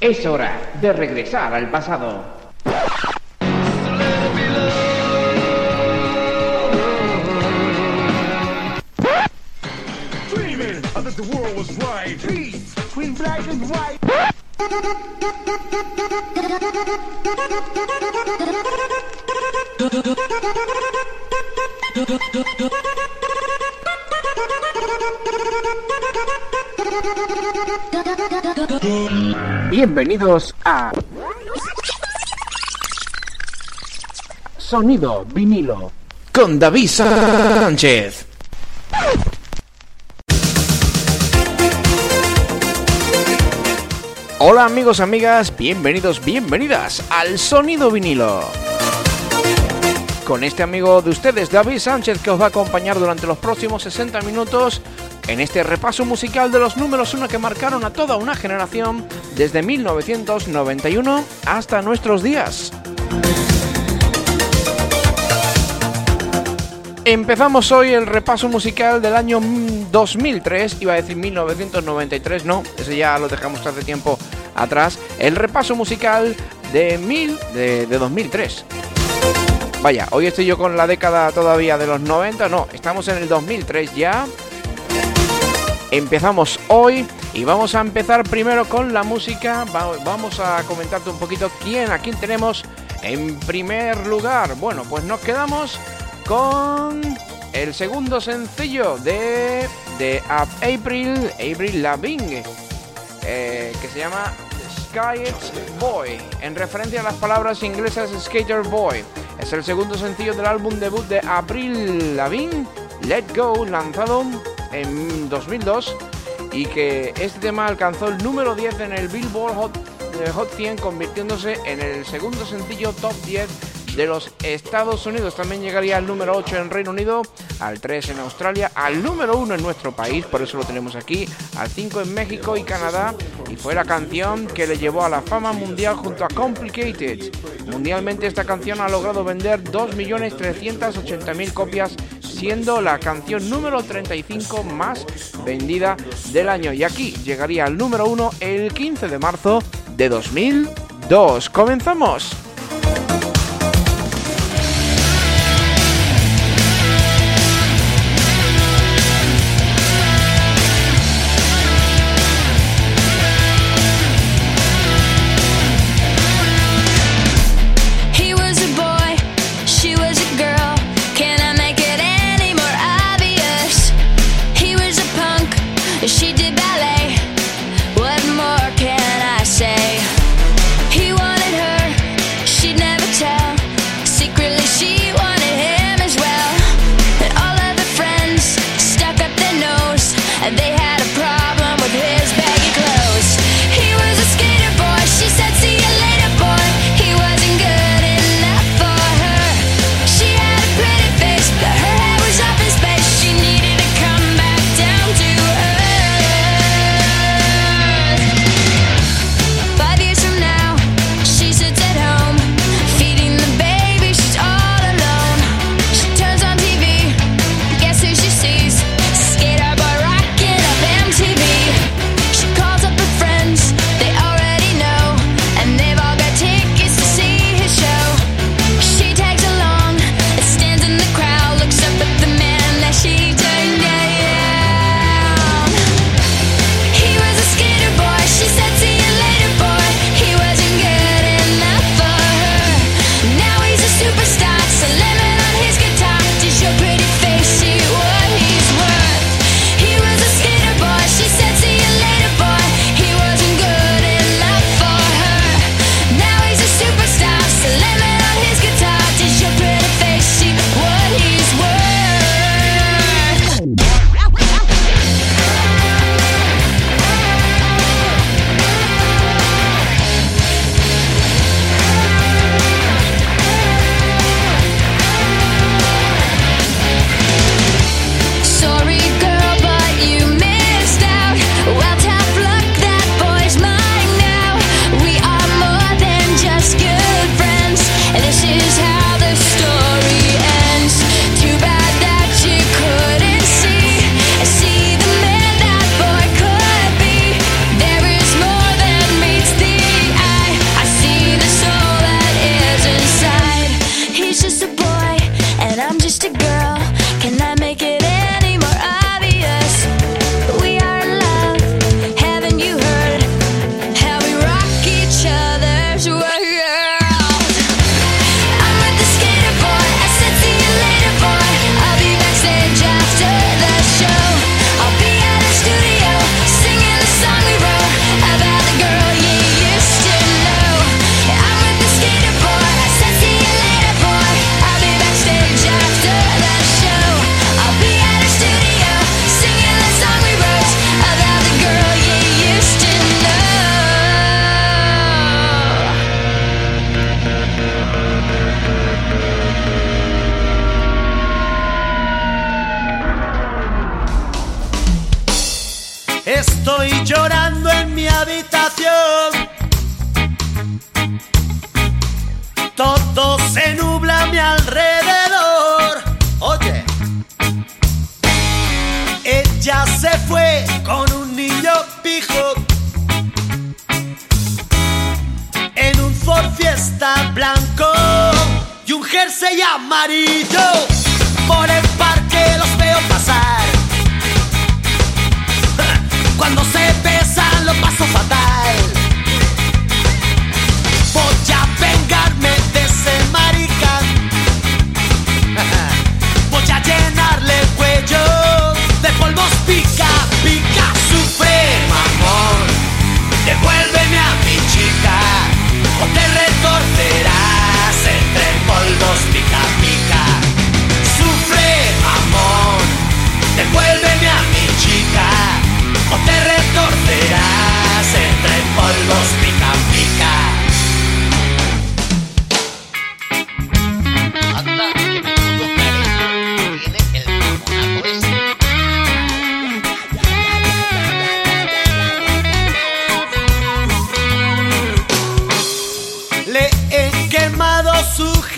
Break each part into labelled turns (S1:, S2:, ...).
S1: Es hora de regresar al pasado. Bienvenidos a Sonido vinilo con David Sánchez. Hola amigos, amigas, bienvenidos, bienvenidas al Sonido vinilo. Con este amigo de ustedes, David Sánchez, que os va a acompañar durante los próximos 60 minutos en este repaso musical de los números 1 que marcaron a toda una generación desde 1991 hasta nuestros días. Empezamos hoy el repaso musical del año 2003, iba a decir 1993, no, ese ya lo dejamos hace tiempo atrás. El repaso musical de, mil, de, de 2003. Vaya, hoy estoy yo con la década todavía de los 90, no, estamos en el 2003 ya. Empezamos hoy y vamos a empezar primero con la música. Vamos a comentarte un poquito quién, a quién tenemos en primer lugar. Bueno, pues nos quedamos con el segundo sencillo de, de April, April Lavigne, eh, que se llama Sky Boy, en referencia a las palabras inglesas Skater Boy. Es el segundo sencillo del álbum debut de April Lavigne, Let Go, lanzado en 2002 y que este tema alcanzó el número 10 en el Billboard Hot, eh, Hot 100 convirtiéndose en el segundo sencillo top 10 de los Estados Unidos. También llegaría al número 8 en Reino Unido, al 3 en Australia, al número 1 en nuestro país, por eso lo tenemos aquí, al 5 en México y Canadá, y fue la canción que le llevó a la fama mundial junto a Complicated. Mundialmente esta canción ha logrado vender 2.380.000 copias, siendo la canción número 35 más vendida del año. Y aquí llegaría al número 1 el 15 de marzo de 2002. ¡Comenzamos!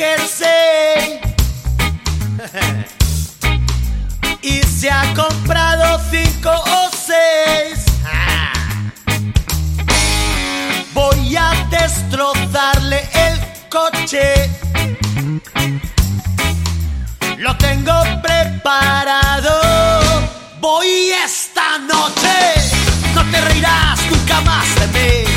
S2: Jersey y se ha comprado cinco o seis. Voy a destrozarle el coche. Lo tengo preparado. Voy esta noche. No te reirás nunca más de mí.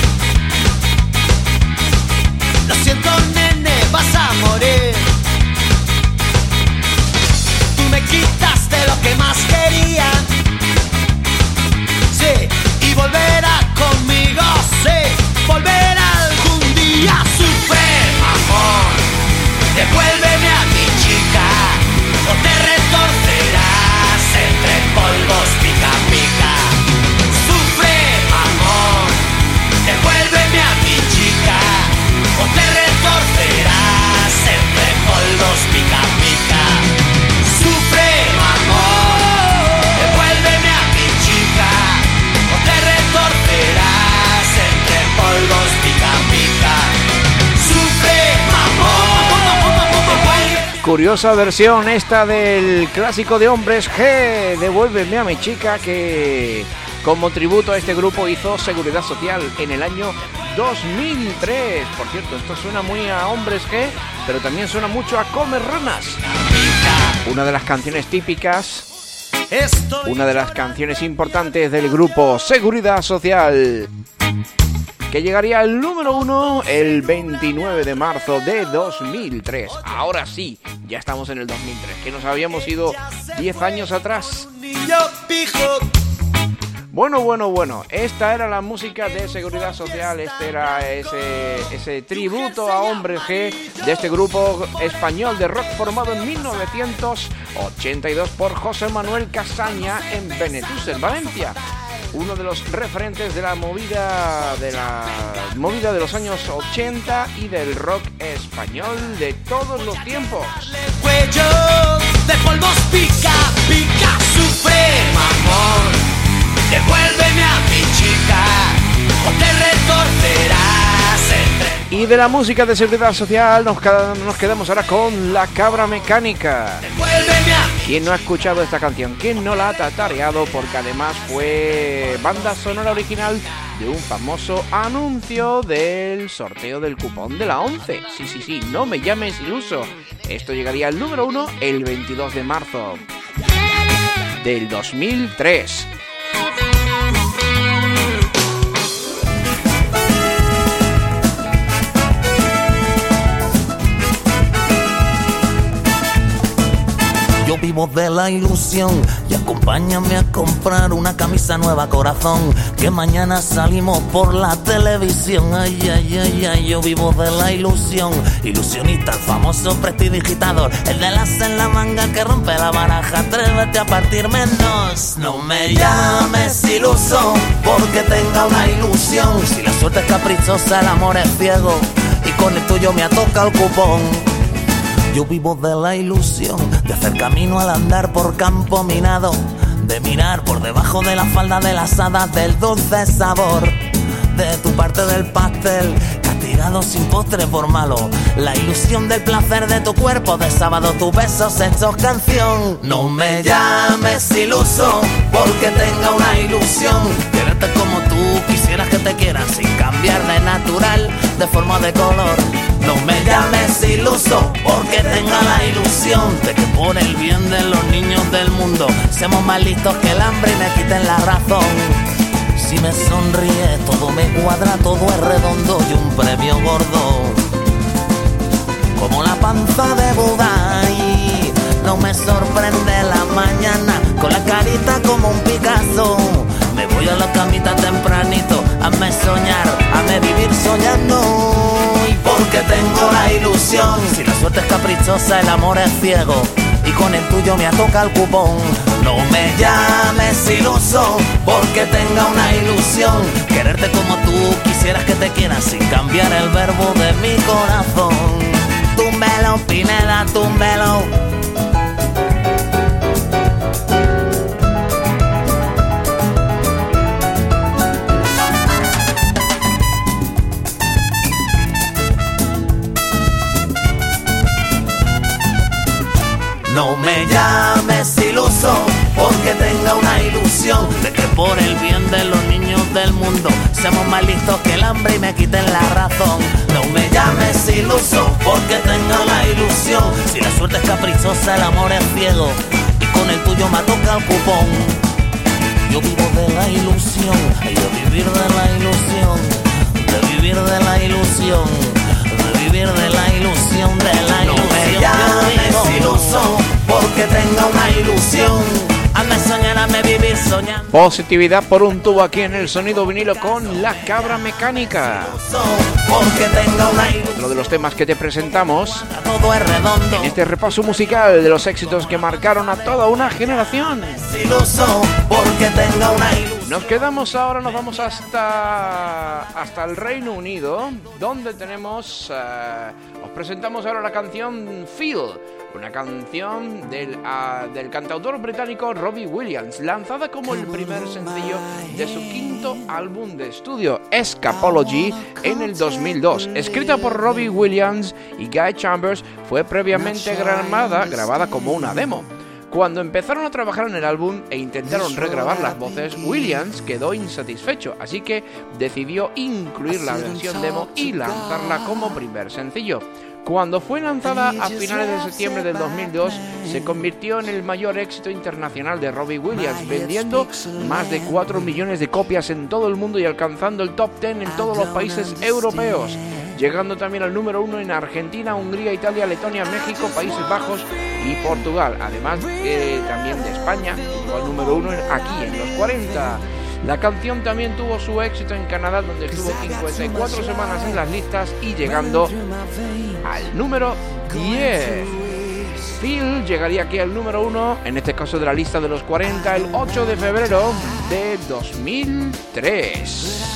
S1: Curiosa versión esta del clásico de hombres G, Devuélveme a mi chica, que como tributo a este grupo hizo Seguridad Social en el año 2003. Por cierto, esto suena muy a hombres G, pero también suena mucho a Comer Ranas. Una de las canciones típicas, una de las canciones importantes del grupo Seguridad Social. Que llegaría al número uno el 29 de marzo de 2003. Ahora sí, ya estamos en el 2003, que nos habíamos ido 10 años atrás. Bueno, bueno, bueno, esta era la música de Seguridad Social, este era ese, ese tributo a Hombre G de este grupo español de rock formado en 1982 por José Manuel Casaña en Benetús, en Valencia. Uno de los referentes de la movida de la movida de los años 80 y del rock español de todos los tiempos.
S2: De polvos pica, pica, sufre, mamón. Devuélveme a mi chica o te retorcerás entre.
S1: Y de la música de Seguridad Social nos, queda- nos quedamos ahora con La Cabra Mecánica. ¿Quién no ha escuchado esta canción? ¿Quién no la ha tatareado? Porque además fue banda sonora original de un famoso anuncio del sorteo del cupón de la 11. Sí, sí, sí, no me llames iluso. Esto llegaría al número uno el 22 de marzo del 2003.
S3: Yo vivo de la ilusión y acompáñame a comprar una camisa nueva corazón que mañana salimos por la televisión. Ay, ay, ay, ay, yo vivo de la ilusión. Ilusionista, famoso prestidigitador, el de las en la manga que rompe la baraja. Atrévete a partir menos. No me llames iluso porque tenga una ilusión. Si la suerte es caprichosa, el amor es ciego y con el tuyo me ha tocado el cupón. Yo vivo de la ilusión de hacer camino al andar por campo minado, de mirar por debajo de la falda de las hadas del dulce sabor de tu parte del pastel, castigado sin postre por malo. La ilusión del placer de tu cuerpo, de sábado tus besos hechos canción. No me llames iluso porque tenga una ilusión. Quererte como tú quisieras que te quieran sin cambiar de natural, de forma de color. No me llames iluso porque tenga la ilusión de que por el bien de los niños del mundo seamos más listos que el hambre y me quiten la razón. Si me sonríe, todo me cuadra, todo es redondo y un premio gordo. Como la panza de Buda y no me sorprende la mañana con la carita como un Picasso. Me voy a la camita tempranito, hazme soñar, hazme vivir soñando. Porque tengo la ilusión, si la suerte es caprichosa, el amor es ciego. Y con el tuyo me toca el cupón. No me llames iluso, porque tenga una ilusión. Quererte como tú quisieras que te quieras sin cambiar el verbo de mi corazón. Túmbelo, Pineda, túmbelo. No me llames iluso, porque tenga una ilusión de que por el bien de los niños del mundo seamos más listos que el hambre y me quiten la razón. No me llames iluso, porque tenga la ilusión. Si la suerte es caprichosa, el amor es ciego y con el tuyo me toca el cupón. Yo vivo de la ilusión, y de vivir de la ilusión, de vivir de la ilusión, vivir de la ilusión, de la ilusión. No me llames iluso, porque tenga una ilusión. Hazme soñar, hazme vivir soñando.
S1: Positividad por un tubo aquí en el sonido vinilo con La Cabra Mecánica.
S3: Porque tenga una ilusión.
S1: Uno de los temas que te presentamos
S3: Todo es redondo.
S1: en este repaso musical de los éxitos que marcaron a toda una generación.
S3: Iluso, porque tenga una ilusión.
S1: Nos quedamos ahora, nos vamos hasta, hasta el Reino Unido, donde tenemos, eh, os presentamos ahora la canción Feel, una canción del, ah, del cantautor británico Robbie Williams, lanzada como el primer sencillo de su quinto álbum de estudio, Escapology, en el 2002. Escrita por Robbie Williams y Guy Chambers, fue previamente grabada, grabada como una demo. Cuando empezaron a trabajar en el álbum e intentaron regrabar las voces, Williams quedó insatisfecho, así que decidió incluir la versión demo y lanzarla como primer sencillo. Cuando fue lanzada a finales de septiembre del 2002, se convirtió en el mayor éxito internacional de Robbie Williams, vendiendo más de 4 millones de copias en todo el mundo y alcanzando el top 10 en todos los países europeos llegando también al número uno en Argentina, Hungría, Italia, Letonia, México, Países Bajos y Portugal, además eh, también de España, al número uno aquí en los 40. La canción también tuvo su éxito en Canadá, donde estuvo 54 semanas en las listas y llegando al número 10. Phil llegaría aquí al número 1, en este caso de la lista de los 40, el 8 de febrero de 2003.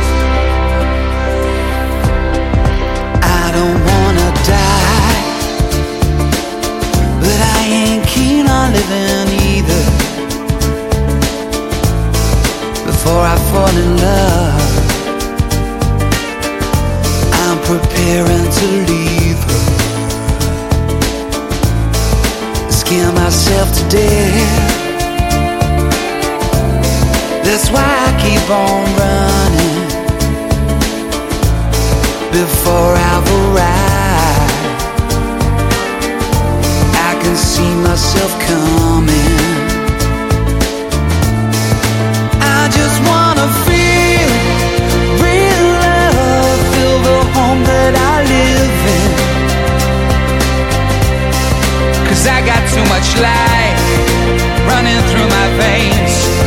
S4: On living either. Before I fall in love, I'm preparing to leave her. Scare myself to death. That's why I keep on running before I've arrived. see myself coming. I just wanna feel real love, feel the home that I live I got too much light running through my veins.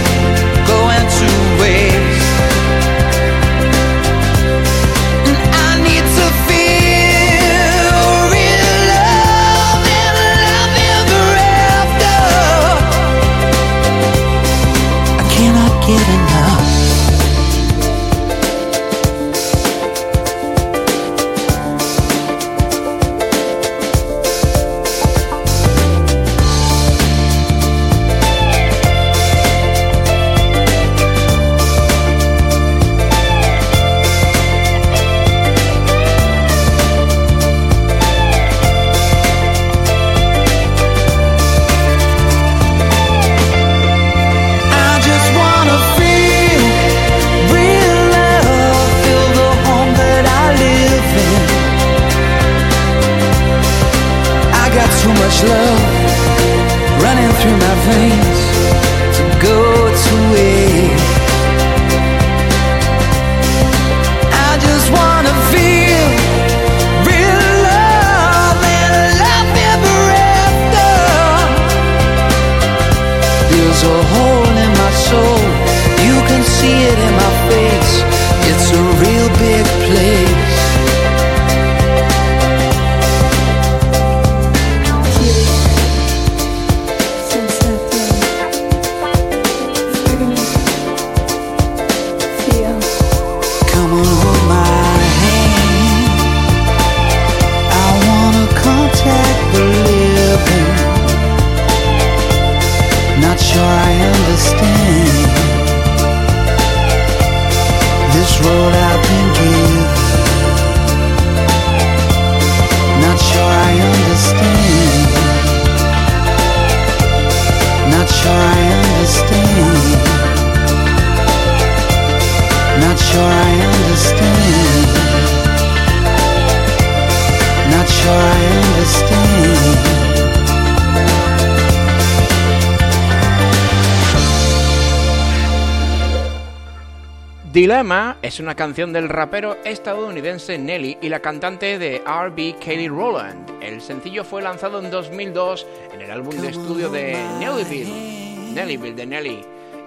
S1: Dilemma es una canción del rapero estadounidense Nelly y la cantante de R&B Kelly Rowland. El sencillo fue lanzado en 2002 en el álbum de estudio de Nellyville, Nellyville de Nelly,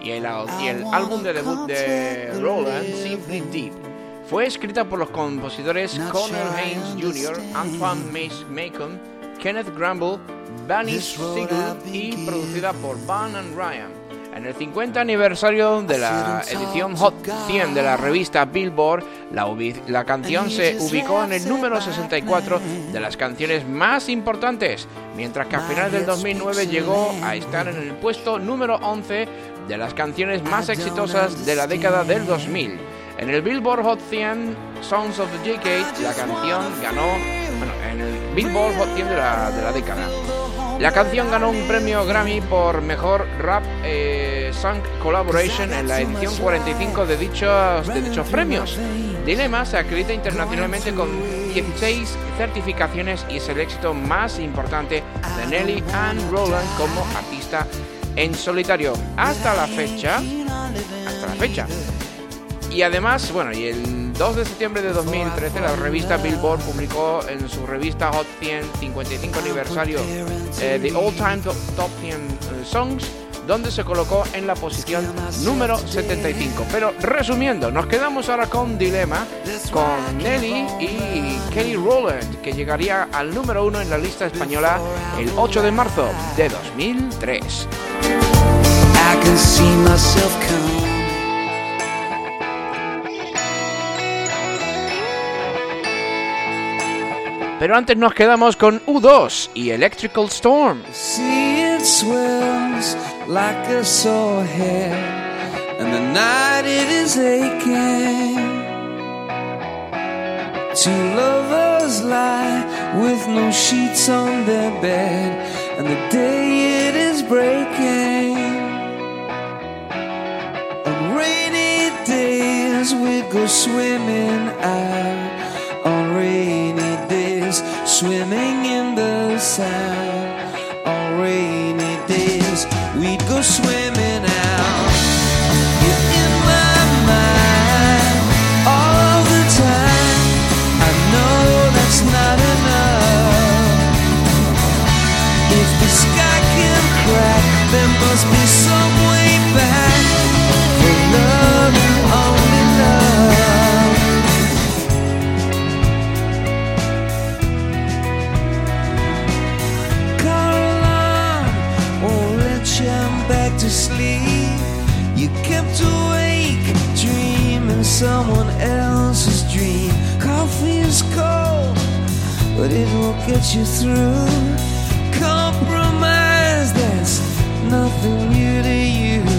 S1: y el, y el álbum de debut de Rowland, Simply Deep. Fue escrita por los compositores Connor Haynes Jr., Antoine Mace Macon, Kenneth Gramble, Bunny Siegel y producida por Van and Ryan. En el 50 aniversario de la edición Hot 100 de la revista Billboard, la, la canción se ubicó en el número 64 de las canciones más importantes, mientras que a finales del 2009 llegó a estar en el puesto número 11 de las canciones más exitosas de la década del 2000. En el Billboard Hot 100 Songs of the Decade, la canción ganó, bueno, en el Billboard Hot 100 de la, de la década. La canción ganó un premio Grammy por mejor rap eh, song collaboration en la edición 45 de dichos, de dichos premios. Dilemma se acredita internacionalmente con 16 certificaciones y es el éxito más importante de Nelly Ann Rowland como artista en solitario hasta la fecha. Hasta la fecha. Y además, bueno, y el 2 de septiembre de 2013 la revista Billboard publicó en su revista Hot 100 55 aniversario eh, The All Time Top, Top 100 eh, Songs, donde se colocó en la posición número 75. Pero resumiendo, nos quedamos ahora con Dilema, con Nelly y Kelly Rowland, que llegaría al número 1 en la lista española el 8 de marzo de 2003.
S4: I can see myself come.
S1: Pero antes nos quedamos con U2 y Electrical Storm.
S4: See it swells like a sore head, and the night it is aching. Two lovers lie with no sheets on their bed, and the day it is breaking. Days we go swimming out. On rainy days, swimming in the sand. On rainy days, we'd go swimming someone else's dream. Coffee is cold, but it will get you through. Compromise, that's nothing new to you.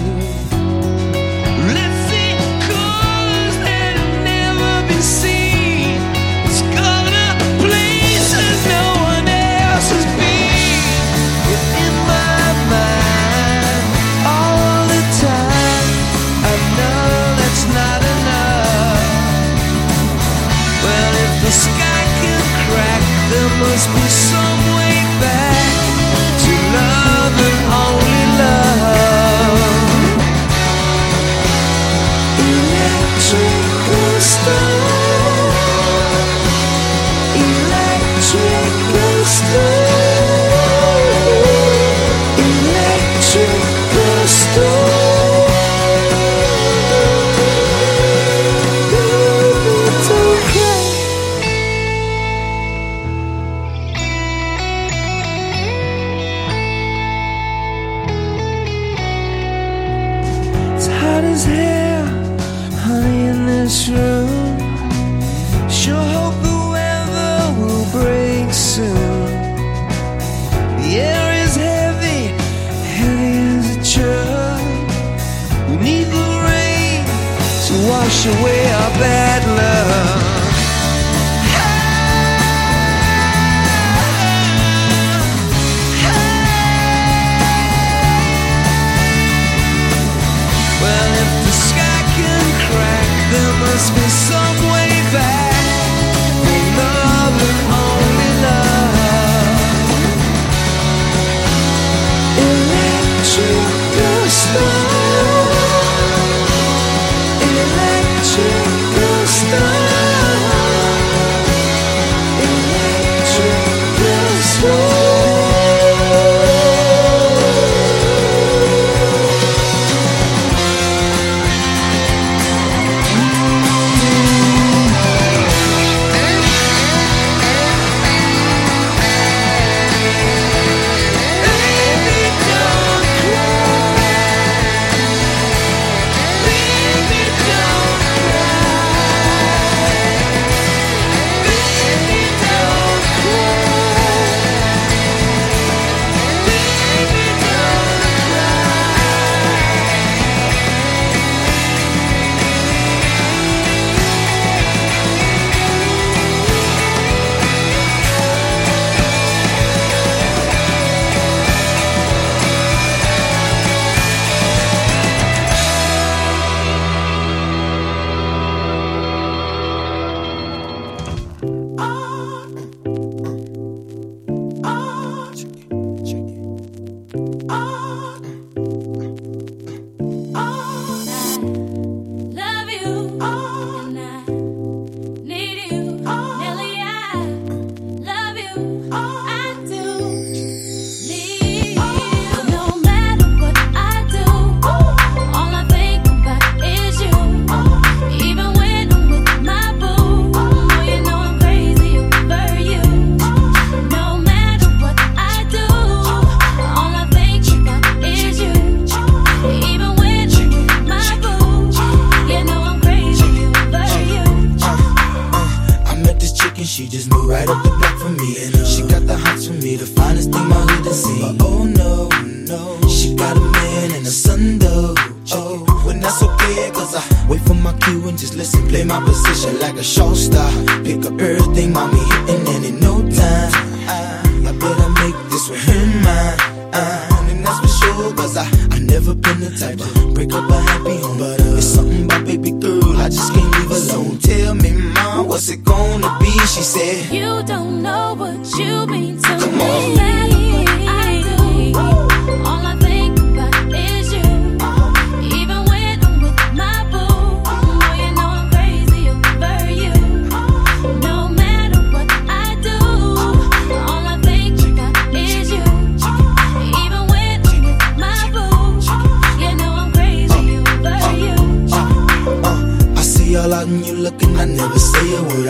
S4: be
S5: on. But uh, it's something about baby girl, I just can't leave alone. Tell me, mom, what's it gonna be? She said,
S6: You don't know what you mean.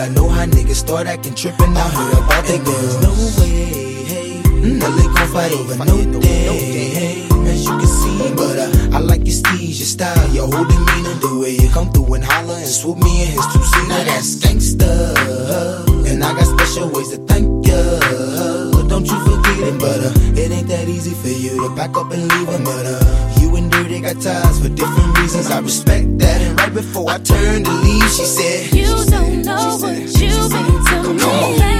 S6: I know
S5: how niggas start acting trippin'. I heard about they girls. No way, hey. Mm, they gon' fight over no day. hey. As you can see, but I like your steez, your style, your whole demeanor, the way you come through and holler and swoop me in his two seater. Now that's gangsta, and I got special ways to thank you but uh, it ain't that easy for you to pack up and leave him. But uh, you and her, they got ties for different reasons. I respect that. And right before I turned to leave, she said,
S6: You don't know what you've been to me.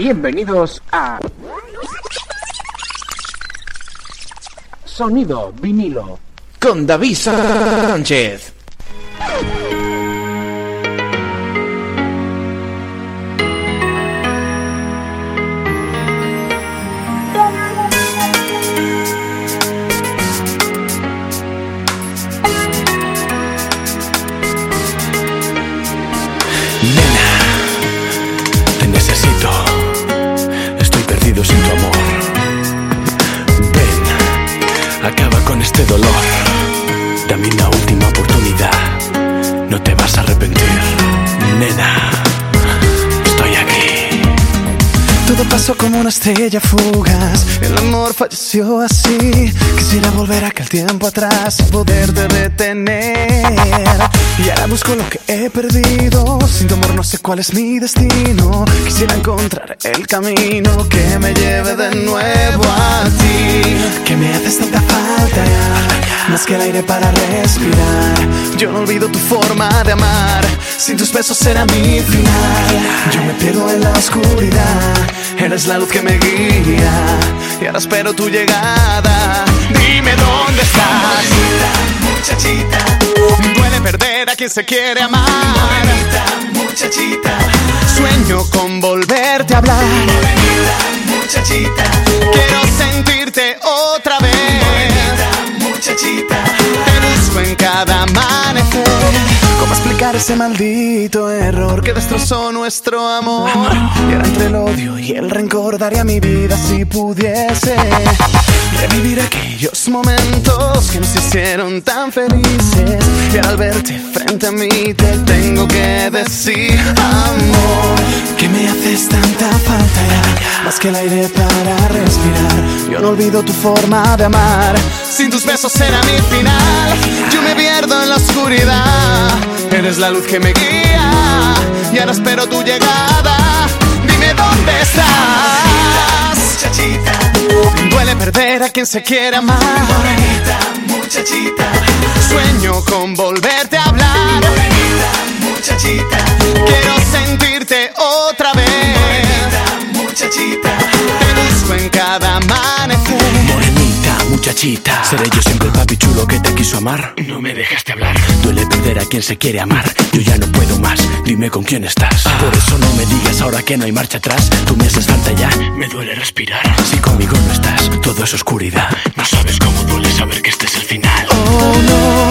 S1: Bienvenidos a Sonido Vinilo con David Sánchez.
S7: estrella fugaz, el amor falleció así. Quisiera volver a aquel tiempo atrás y poderte retener. Y ahora busco lo que he perdido. Sin tu amor no sé cuál es mi destino. Quisiera encontrar el camino que me lleve de nuevo a ti. Que me haces tanta falta ya, más que el aire para respirar. Yo no olvido tu forma de amar. Sin tus besos será mi final. Yo me pierdo en la oscuridad. Eres la luz que me me guía y ahora espero tu llegada. Dime dónde estás, muchachita. muchachita. Duele perder a quien se quiere amar.
S5: Morenita, muchachita.
S7: Sueño con volverte a hablar.
S5: Morenita, muchachita.
S7: Quiero sentirte otra vez.
S5: Morenita, muchachita.
S7: Te busco en cada explicar ese maldito error que destrozó nuestro amor? Y ahora entre el odio y el rencor daría mi vida si pudiese revivir aquellos momentos que nos hicieron tan felices. Y al verte frente a mí te tengo que decir, amor, que me haces tanta falta ya, más que el aire para respirar. Yo no olvido tu forma de amar. Sin tus besos será mi final. Yo me pierdo en la oscuridad. Eres la luz que me guía. Y ahora espero tu llegada. Dime dónde estás.
S5: muchachita,
S7: Duele perder a quien se quiere amar.
S5: muchachita,
S7: Sueño con volverte a hablar.
S5: muchachita,
S7: Quiero sentirte otra vez.
S5: muchachita,
S7: Te busco en cada amanecer.
S8: Muchachita, seré yo siempre el papi chulo que te quiso amar. No me dejaste hablar. Duele perder a quien se quiere amar. Yo ya no puedo más. Dime con quién estás. Por eso no me digas ahora que no hay marcha atrás. Tú me haces falta ya. Me duele respirar. Si conmigo no estás, todo es oscuridad. No sabes cómo duele saber que este es el final.
S7: Oh no,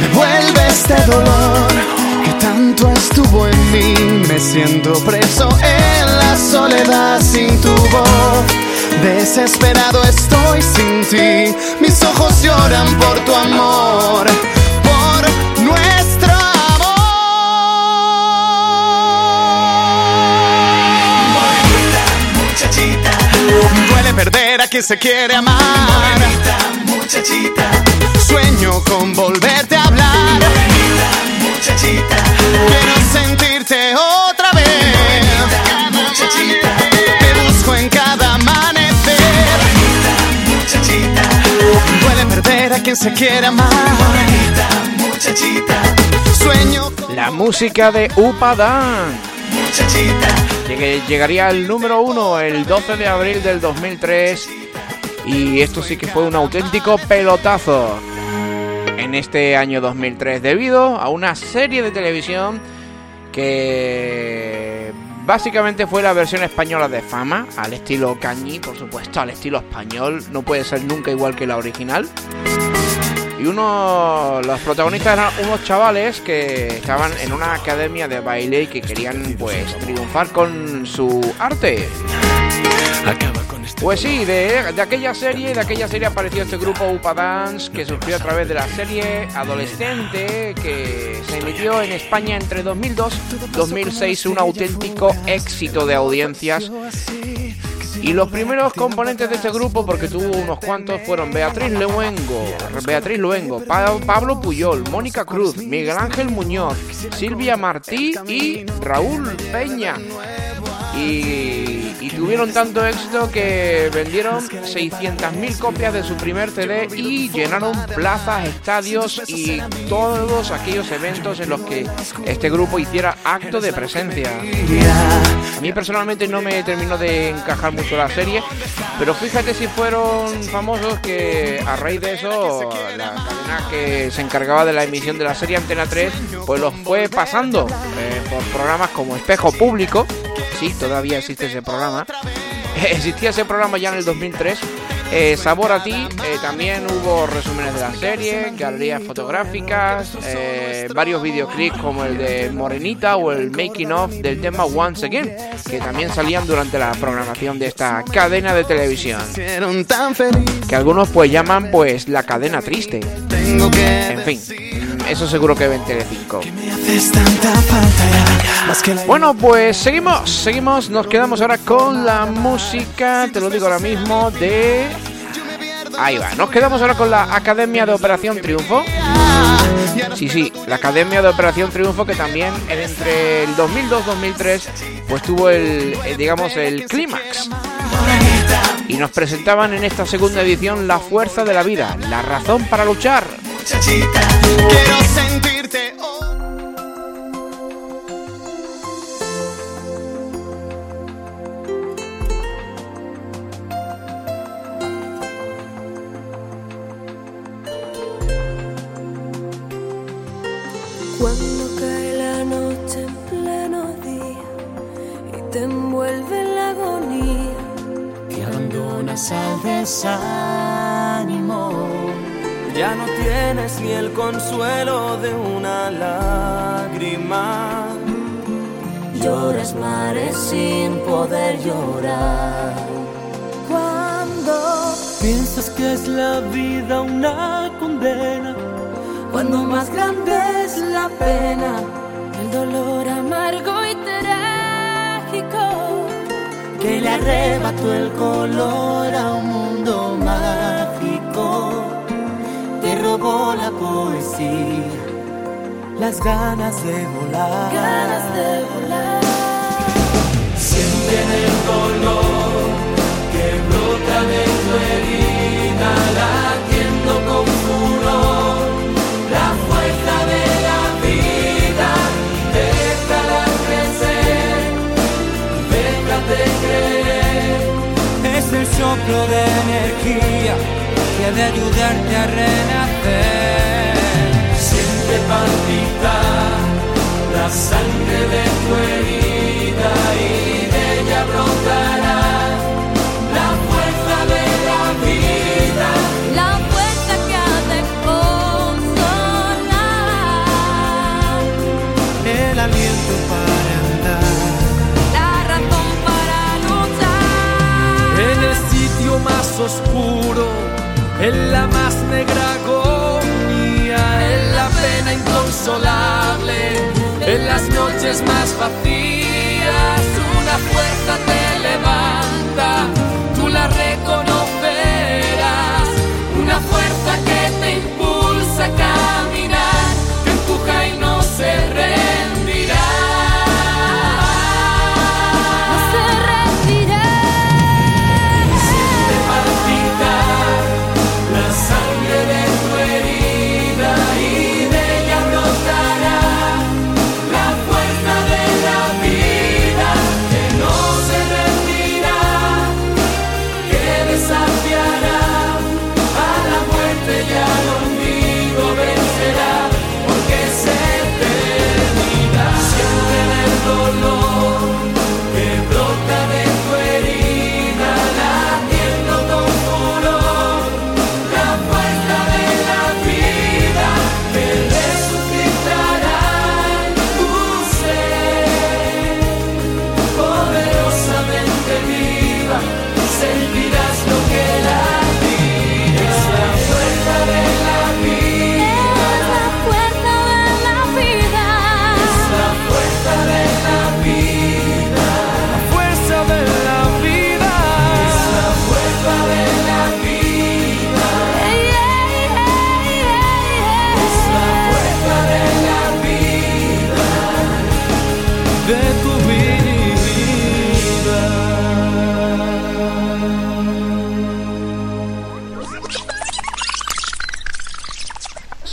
S7: me vuelve este dolor que tanto estuvo en mí. Me siento preso en la soledad sin tu voz. Desesperado estoy sin ti. Mis ojos lloran por tu amor, por nuestro amor.
S5: muchachita,
S7: Duele perder a quien se quiere amar.
S5: muchachita,
S7: Sueño con volverte a hablar.
S5: muchachita,
S7: Quiero sentirte otra quien se quiere amar.
S5: muchachita,
S7: Sueño con
S1: La música de Upadán.
S5: muchachita,
S1: Llegue- Llegaría al número uno el 12 de abril del 2003 y esto sí que fue un auténtico pelotazo en este año 2003 debido a una serie de televisión que básicamente fue la versión española de Fama, al estilo Cañí, por supuesto, al estilo español, no puede ser nunca igual que la original. Y uno, los protagonistas eran unos chavales que estaban en una academia de baile y que querían pues triunfar con su arte. Pues sí, de, de aquella serie, de aquella serie apareció este grupo Upa Dance que surgió a través de la serie Adolescente que se emitió en España entre 2002 y 2006, un auténtico éxito de audiencias. Y los primeros componentes de este grupo, porque tuvo unos cuantos, fueron Beatriz Luengo, Beatriz Luengo, Pa- Pablo Puyol, Mónica Cruz, Miguel Ángel Muñoz, Silvia Martí y Raúl Peña. Y, y tuvieron tanto éxito que vendieron 600.000 copias de su primer CD y llenaron plazas, estadios y todos aquellos eventos en los que este grupo hiciera acto de presencia. A mí personalmente no me terminó de encajar mucho la serie, pero fíjate si fueron famosos que a raíz de eso la cadena que se encargaba de la emisión de la serie Antena 3 pues los fue pasando eh, por programas como Espejo Público, sí, todavía existe ese programa, existía ese programa ya en el 2003. eh, Sabor a ti, eh, también hubo resúmenes de la serie, galerías fotográficas, eh, varios videoclips como el de Morenita o el making of del tema Once Again, que también salían durante la programación de esta cadena de televisión, que algunos pues llaman pues la cadena triste. En fin, eso seguro que ven Telecinco.
S7: Me haces tanta falta ya, más que la
S1: Bueno, pues seguimos, seguimos, nos quedamos ahora con la música, te lo digo ahora mismo, de... Ahí va, nos quedamos ahora con la Academia de Operación Triunfo. Sí, sí, la Academia de Operación Triunfo que también entre el 2002-2003 pues tuvo el, eh, digamos, el clímax. Y nos presentaban en esta segunda edición la fuerza de la vida, la razón para luchar.
S5: muchachita,
S7: quiero sentirte.
S6: Que
S4: le arrebató el color a un mundo mágico. Te robó la poesía, las ganas de volar.
S6: ganas de volar.
S4: Sienten el dolor de energía que ha de ayudarte a renacer. Siente palpitar la sangre de tu herida y de ella brotará oscuro, en la más negra agonía, en la pena inconsolable, en las noches más vacías, una fuerza te levanta, tú la reconocerás, una fuerza que te impulsa a caminar, te empuja y no se rendirá.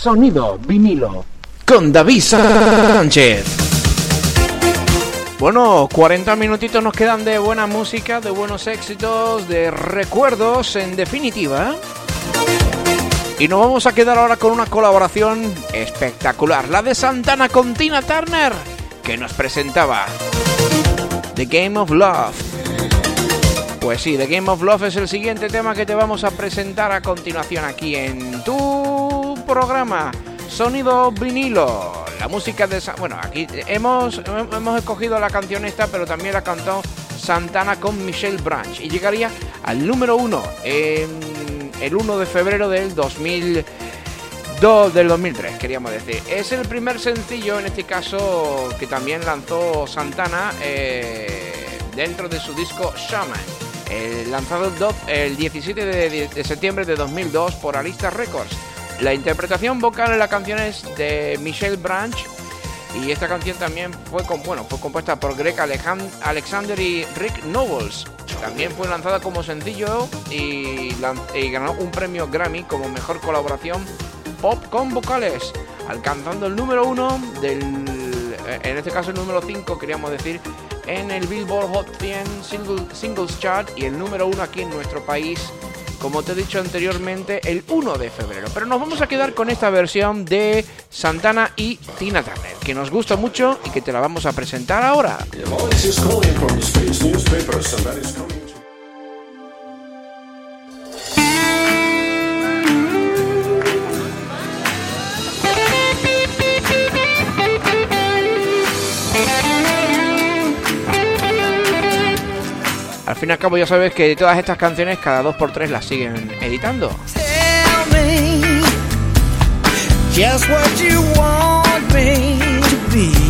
S1: Sonido vinilo con David Sánchez. Bueno, 40 minutitos nos quedan de buena música, de buenos éxitos, de recuerdos, en definitiva. Y nos vamos a quedar ahora con una colaboración espectacular, la de Santana con Tina Turner, que nos presentaba The Game of Love. Pues sí, The Game of Love es el siguiente tema que te vamos a presentar a continuación aquí en tu programa Sonido Vinilo. La música de... Sa- Bueno, aquí hemos, hemos escogido la canción esta, pero también la cantó Santana con Michelle Branch. Y llegaría al número uno en el 1 de febrero del 2002, del 2003, queríamos decir. Es el primer sencillo, en este caso, que también lanzó Santana eh, dentro de su disco Shaman. eh, lanzado el do- el 17 de, de septiembre de 2002 por Arista Records. La interpretación vocal en la canción es de Michelle Branch y esta canción también fue, bueno, fue compuesta por Greg Alexander y Rick Nobles. También fue lanzada como sencillo y, ganó un premio Grammy como mejor colaboración pop con vocales, alcanzando el número uno del, eh, en este caso el número 5 queríamos decir, en el Billboard Hot 100 single- Singles Chart y el número uno aquí en nuestro país como te he dicho anteriormente, el 1 de febrero. Pero nos vamos a quedar con esta versión de Santana y Tina Turner, que nos gusta mucho y que te la vamos a presentar ahora. fin y al cabo ya sabes que todas estas canciones cada 2x3 las siguen editando.
S9: Tell me just what you want me to be.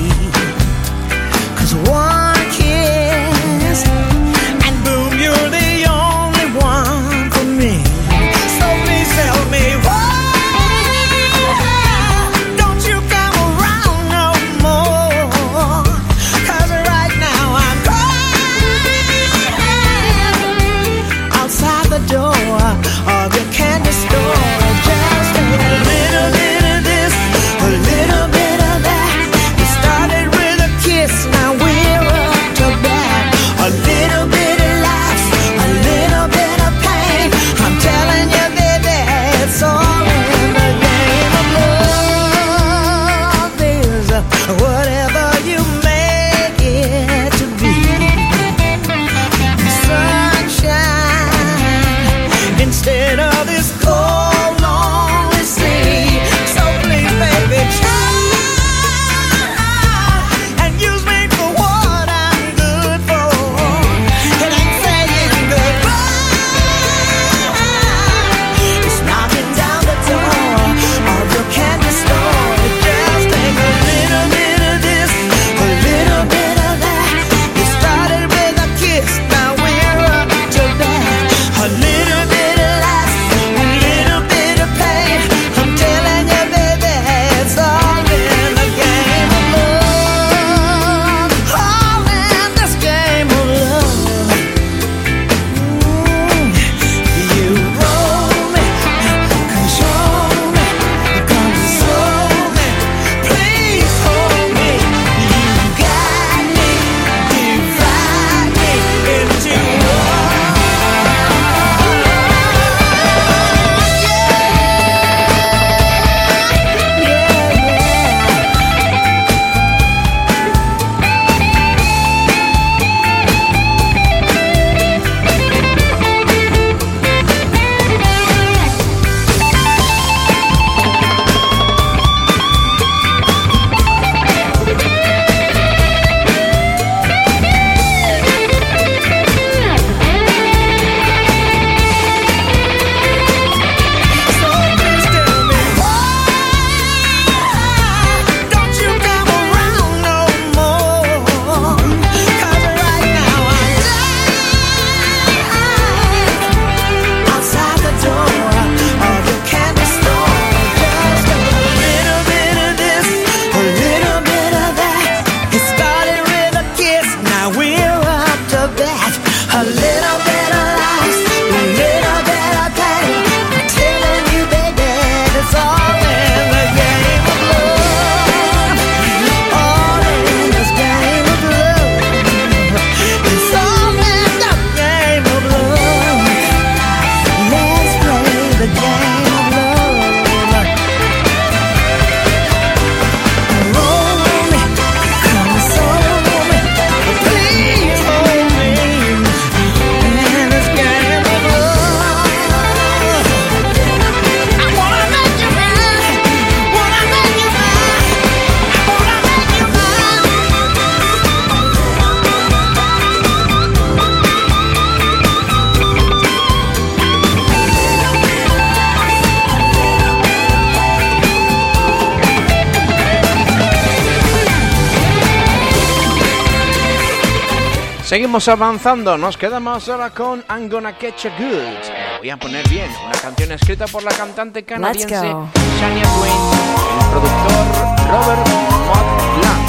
S1: seguimos avanzando. Nos quedamos ahora con I'm Gonna Catch a Good. Eh, voy a poner bien una canción escrita por la cantante canadiense Shania Twain y el productor Robert Mott Lang.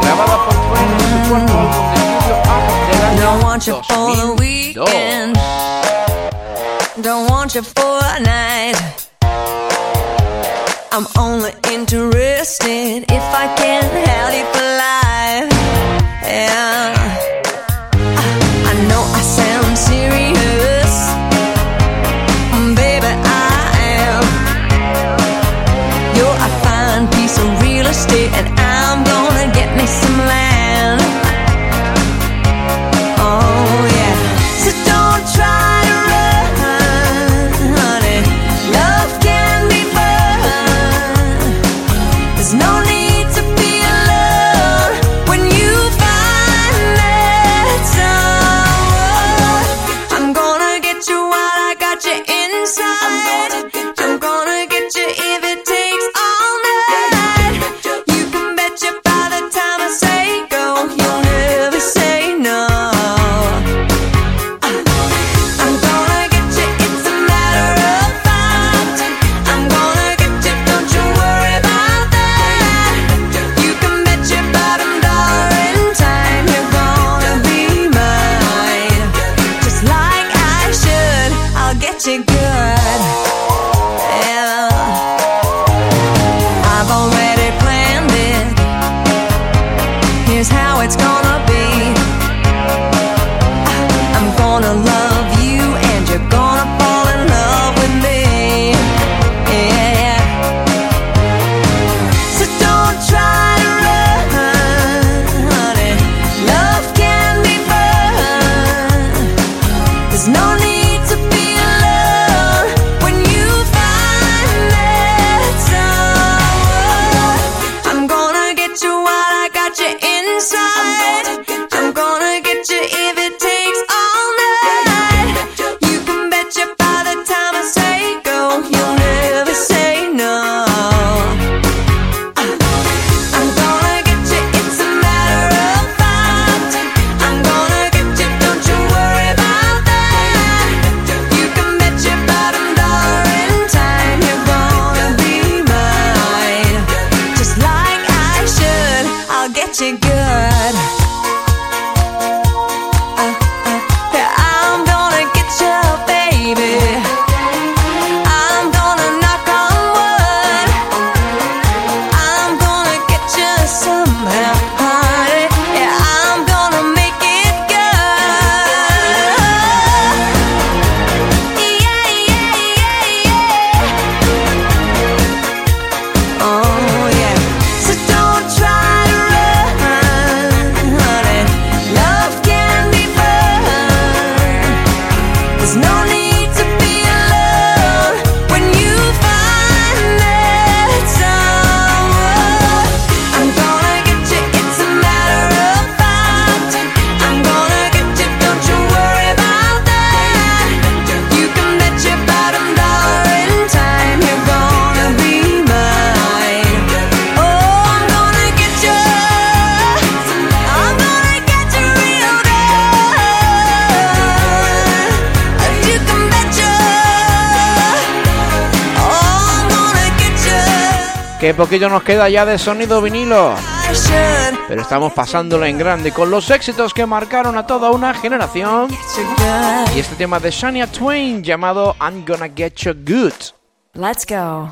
S1: Grabada por Twain en su cuarto álbum de estudio Up del año 2002.
S10: don't want you for a night. I'm only interested if I can help you fly. Yeah.
S1: Qué poquillo nos queda ya de sonido vinilo. Pero estamos pasándolo en grande con los éxitos que marcaron a toda una generación. Y este tema de Shania Twain llamado I'm Gonna Get You Good.
S11: Let's go.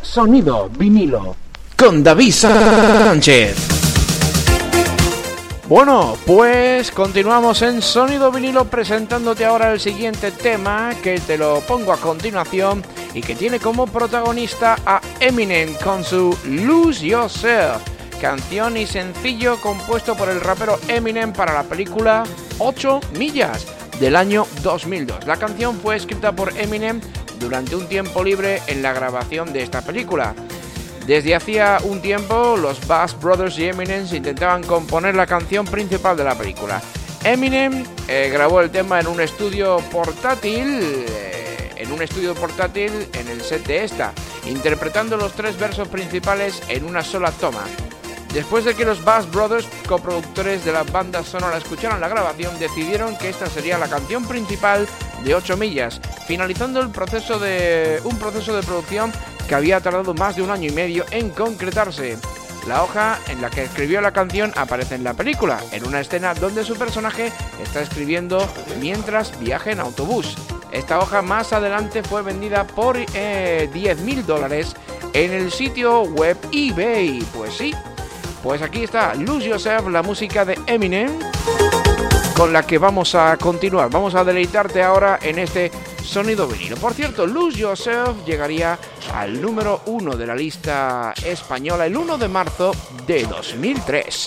S1: Sonido vinilo. Con David Sánchez. Bueno, pues continuamos en Sonido vinilo presentándote ahora el siguiente tema que te lo pongo a continuación y que tiene como protagonista a Eminem con su Lose Yourself, canción y sencillo compuesto por el rapero Eminem para la película 8 millas del año 2002. La canción fue escrita por Eminem durante un tiempo libre en la grabación de esta película. Desde hacía un tiempo, los Bass Brothers y Eminem intentaban componer la canción principal de la película. Eminem eh, grabó el tema en un estudio portátil, eh, en un estudio portátil en el set de esta, interpretando los tres versos principales en una sola toma. Después de que los Bass Brothers, coproductores de la banda sonora, escucharon la grabación, decidieron que esta sería la canción principal de 8 millas, finalizando el proceso de un proceso de producción que había tardado más de un año y medio en concretarse. La hoja en la que escribió la canción aparece en la película, en una escena donde su personaje está escribiendo mientras viaja en autobús. Esta hoja más adelante fue vendida por eh, 10 mil dólares en el sitio web eBay. Pues sí, pues aquí está Lose Yourself, la música de Eminem, con la que vamos a continuar. Vamos a deleitarte ahora en este sonido vinilo. Por cierto, Lose Yourself llegaría al número uno de la lista española el 1 de marzo de 2003.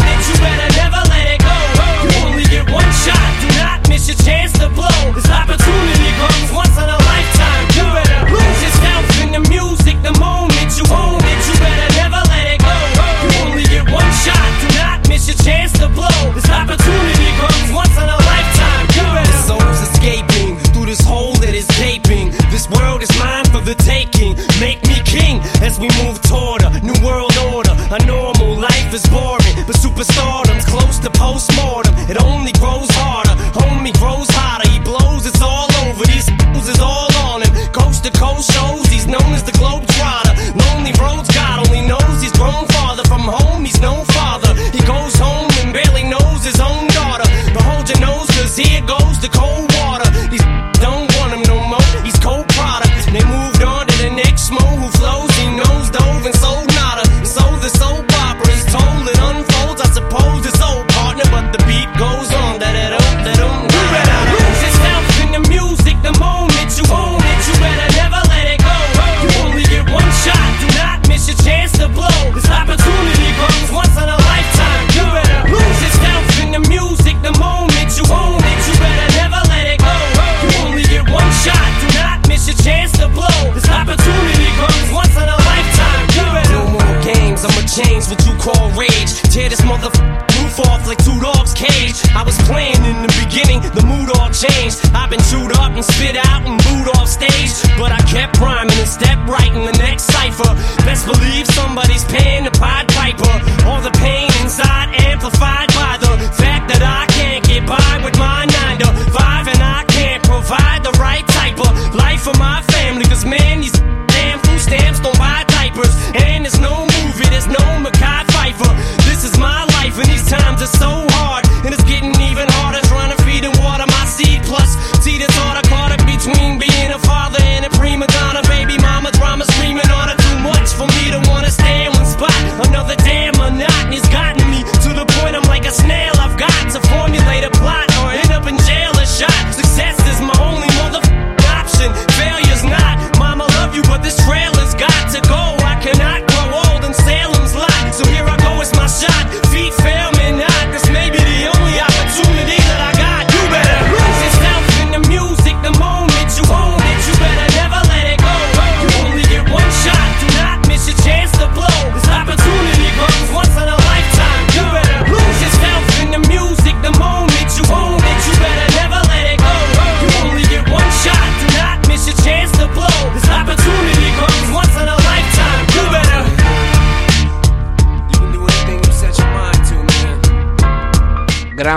S12: as we move toward a new world order. A normal life is boring, but superstardom's close to postmortem.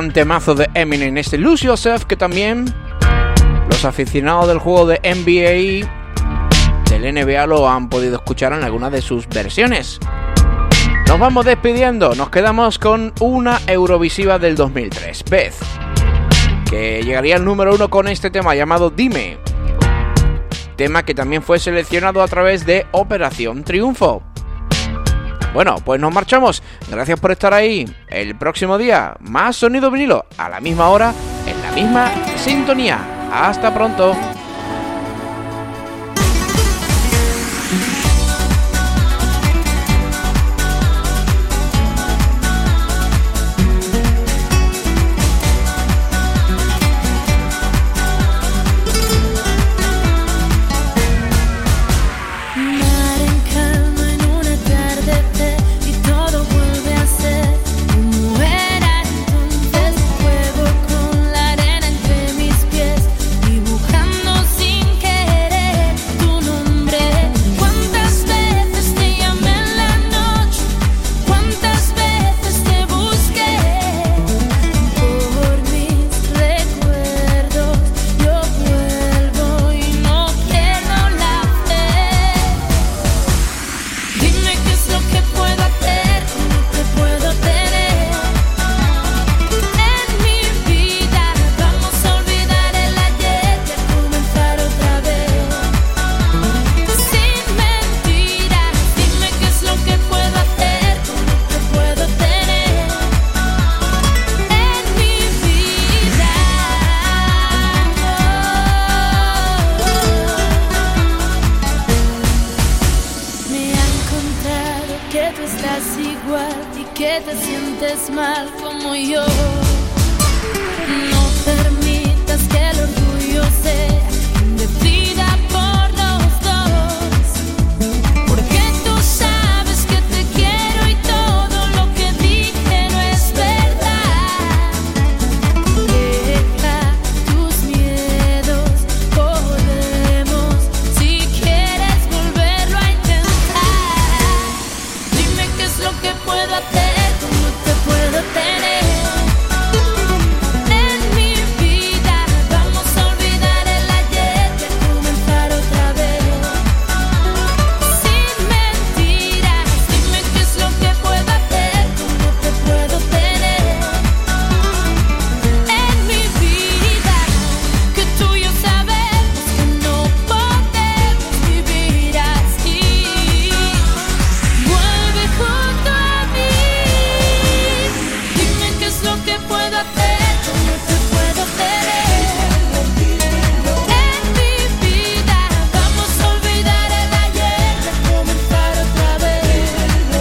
S1: gran temazo de Eminem este Lose Yourself que también los aficionados del juego de NBA del NBA lo han podido escuchar en algunas de sus versiones. Nos vamos despidiendo, nos quedamos con una Eurovisiva del 2003, Beth, que llegaría al número uno con este tema llamado Dime, tema que también fue seleccionado a través de Operación Triunfo. Bueno, pues nos marchamos. Gracias por estar ahí. El próximo día, más sonido vinilo, a la misma hora, en la misma sintonía. Hasta pronto.